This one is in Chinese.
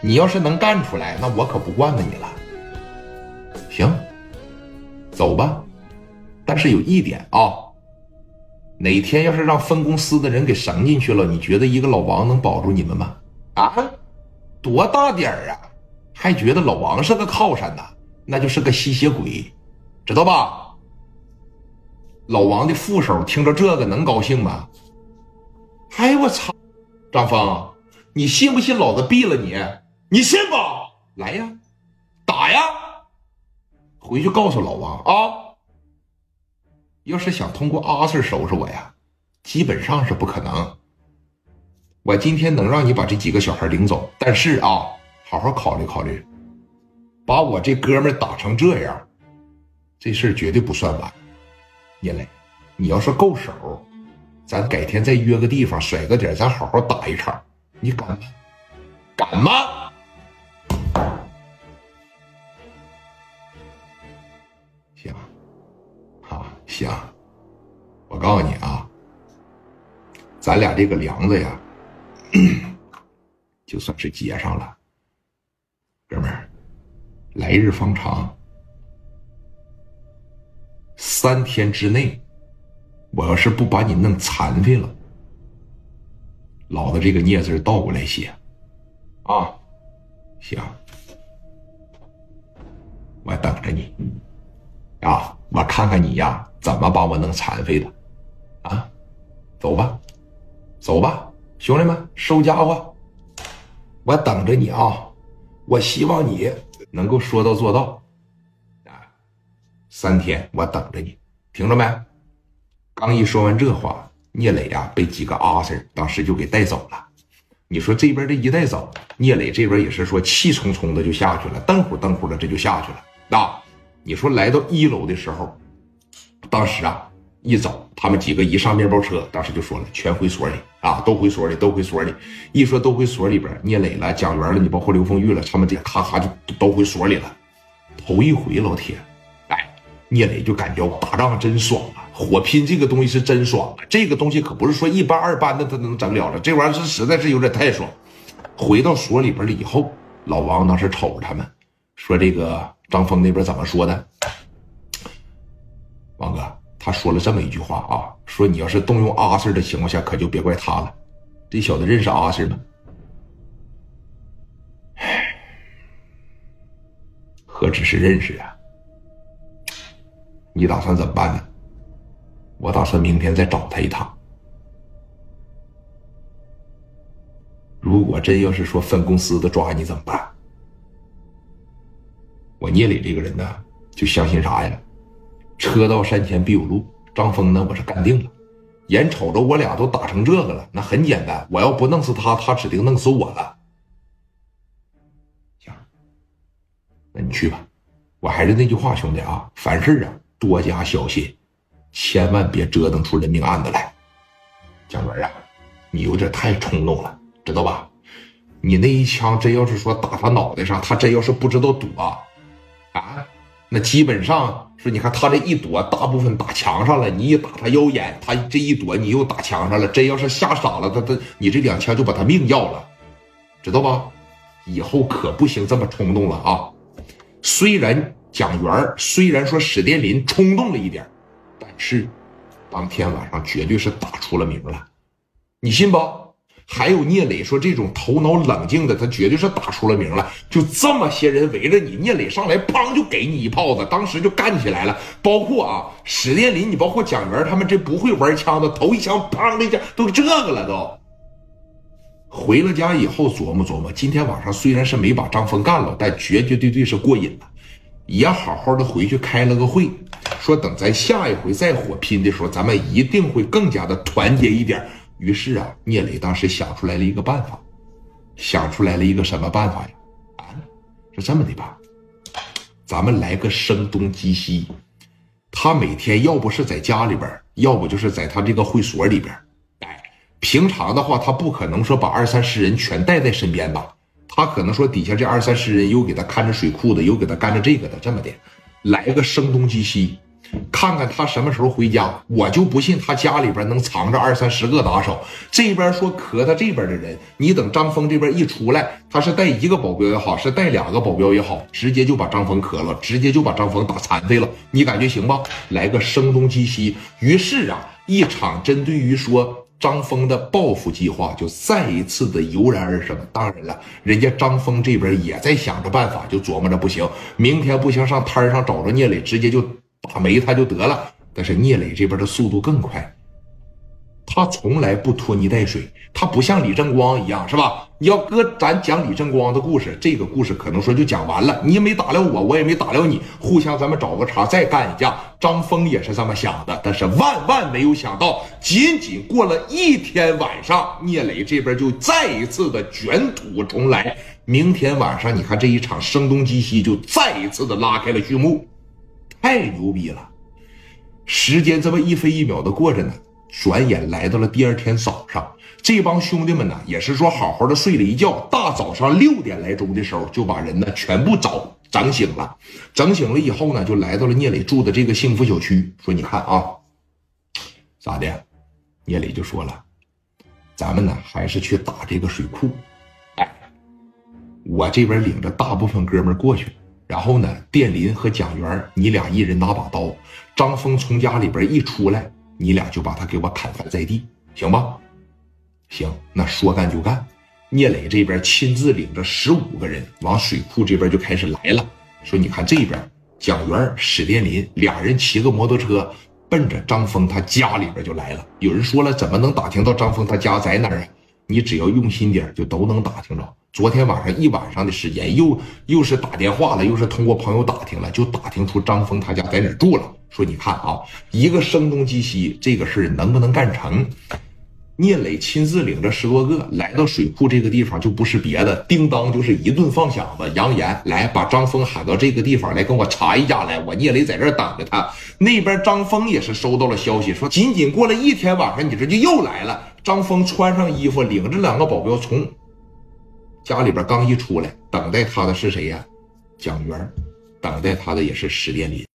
你要是能干出来，那我可不惯着你了。行，走吧。但是有一点啊，哪天要是让分公司的人给绳进去了，你觉得一个老王能保住你们吗？啊，多大点儿啊，还觉得老王是个靠山呢？那就是个吸血鬼，知道吧？老王的副手听着这个能高兴吗？哎我操！张峰，你信不信老子毙了你？你信不？来呀，打呀！回去告诉老王啊！要是想通过阿 Sir 收拾我呀，基本上是不可能。我今天能让你把这几个小孩领走，但是啊，好好考虑考虑，把我这哥们打成这样，这事儿绝对不算完。聂磊，你要是够手，咱改天再约个地方，甩个点，咱好好打一场，你敢吗？敢吗？咱俩这个梁子呀，就算是结上了，哥们儿，来日方长，三天之内，我要是不把你弄残废了，老子这个孽字倒过来写，啊，行，我等着你。啊，我看看你呀，怎么把我弄残废的？啊，走吧，走吧，兄弟们，收家伙，我等着你啊！我希望你能够说到做到。啊，三天，我等着你，听着没？刚一说完这话，聂磊呀被几个阿 Sir 当时就给带走了。你说这边这一带走，聂磊这边也是说气冲冲的就下去了，瞪呼瞪呼的这就下去了。啊！你说来到一楼的时候，当时啊一走，他们几个一上面包车，当时就说了，全回所里啊，都回所里，都回所里。一说都回所里边，聂磊了、蒋元了，你包括刘凤玉了，他们这咔咔就都回所里了。头一回，老铁，哎，聂磊就感觉打仗真爽啊，火拼这个东西是真爽啊，这个东西可不是说一般二般的他能整了了，这玩意儿是实在是有点太爽。回到所里边了以后，老王当时瞅着他们说这个。张峰那边怎么说的？他说了这么一句话啊，说你要是动用阿 Sir 的情况下，可就别怪他了。这小子认识阿 Sir 吗？何止是认识啊？你打算怎么办呢？我打算明天再找他一趟。如果真要是说分公司的抓你怎么办？我聂磊这个人呢，就相信啥呀？车到山前必有路。张峰呢，我是干定了。眼瞅着我俩都打成这个了，那很简单，我要不弄死他，他指定弄死我了。行，那你去吧。我还是那句话，兄弟啊，凡事啊多加小心，千万别折腾出人命案子来。蒋元啊，你有点太冲动了，知道吧？你那一枪真要是说打他脑袋上，他真要是不知道躲。啊，那基本上是，你看他这一躲，大部分打墙上了。你一打他腰眼，他这一躲，你又打墙上了。真要是吓傻了，他他你这两枪就把他命要了，知道吧？以后可不行这么冲动了啊！虽然蒋元虽然说史殿林冲动了一点，但是当天晚上绝对是打出了名了，你信不？还有聂磊说这种头脑冷静的，他绝对是打出了名了。就这么些人围着你，聂磊上来砰就给你一炮子，当时就干起来了。包括啊史殿林，你包括蒋元他们这不会玩枪的，头一枪砰的一下都这个了都。回了家以后琢磨琢磨，今天晚上虽然是没把张峰干了，但绝绝对对是过瘾了。也好好的回去开了个会，说等咱下一回再火拼的时候，咱们一定会更加的团结一点。于是啊，聂磊当时想出来了一个办法，想出来了一个什么办法呀？啊，是这么的吧？咱们来个声东击西，他每天要不是在家里边，要不就是在他这个会所里边。哎，平常的话，他不可能说把二三十人全带在身边吧？他可能说底下这二三十人又给他看着水库的，又给他干着这个的，这么的，来个声东击西。看看他什么时候回家。我就不信他家里边能藏着二三十个打手。这边说磕他这边的人，你等张峰这边一出来，他是带一个保镖也好，是带两个保镖也好，直接就把张峰磕了，直接就把张峰打残废了。你感觉行吧？来个声东击西。于是啊，一场针对于说。张峰的报复计划就再一次的油然而生。当然了，人家张峰这边也在想着办法，就琢磨着不行，明天不行上摊上找着聂磊，直接就打没他就得了。但是聂磊这边的速度更快。他从来不拖泥带水，他不像李正光一样，是吧？你要搁咱讲李正光的故事，这个故事可能说就讲完了。你也没打了我，我也没打了你，互相咱们找个茬再干一架。张峰也是这么想的，但是万万没有想到，仅仅过了一天晚上，聂磊这边就再一次的卷土重来。明天晚上，你看这一场声东击西就再一次的拉开了序幕，太牛逼了！时间这么一分一秒的过着呢。转眼来到了第二天早上，这帮兄弟们呢，也是说好好的睡了一觉，大早上六点来钟的时候，就把人呢全部找整醒了。整醒了以后呢，就来到了聂磊住的这个幸福小区，说：“你看啊，咋的？”聂磊就说了：“咱们呢还是去打这个水库。哎，我这边领着大部分哥们过去，然后呢，电林和蒋元，你俩一人拿把刀。张峰从家里边一出来。”你俩就把他给我砍翻在地，行吧？行，那说干就干。聂磊这边亲自领着十五个人往水库这边就开始来了。说你看这边，蒋元、史殿林俩人骑个摩托车，奔着张峰他家里边就来了。有人说了，怎么能打听到张峰他家在哪儿啊？你只要用心点，就都能打听着。昨天晚上一晚上的时间，又又是打电话了，又是通过朋友打听了，就打听出张峰他家在哪住了。说你看啊，一个声东击西，这个事能不能干成？聂磊亲自领着十多个来到水库这个地方，就不是别的，叮当就是一顿放响子，扬言来把张峰喊到这个地方来跟我查一家来，我聂磊在这等着他。那边张峰也是收到了消息，说仅仅过了一天晚上，你这就又来了。张峰穿上衣服，领着两个保镖从家里边刚一出来，等待他的是谁呀？蒋元，等待他的也是史殿林。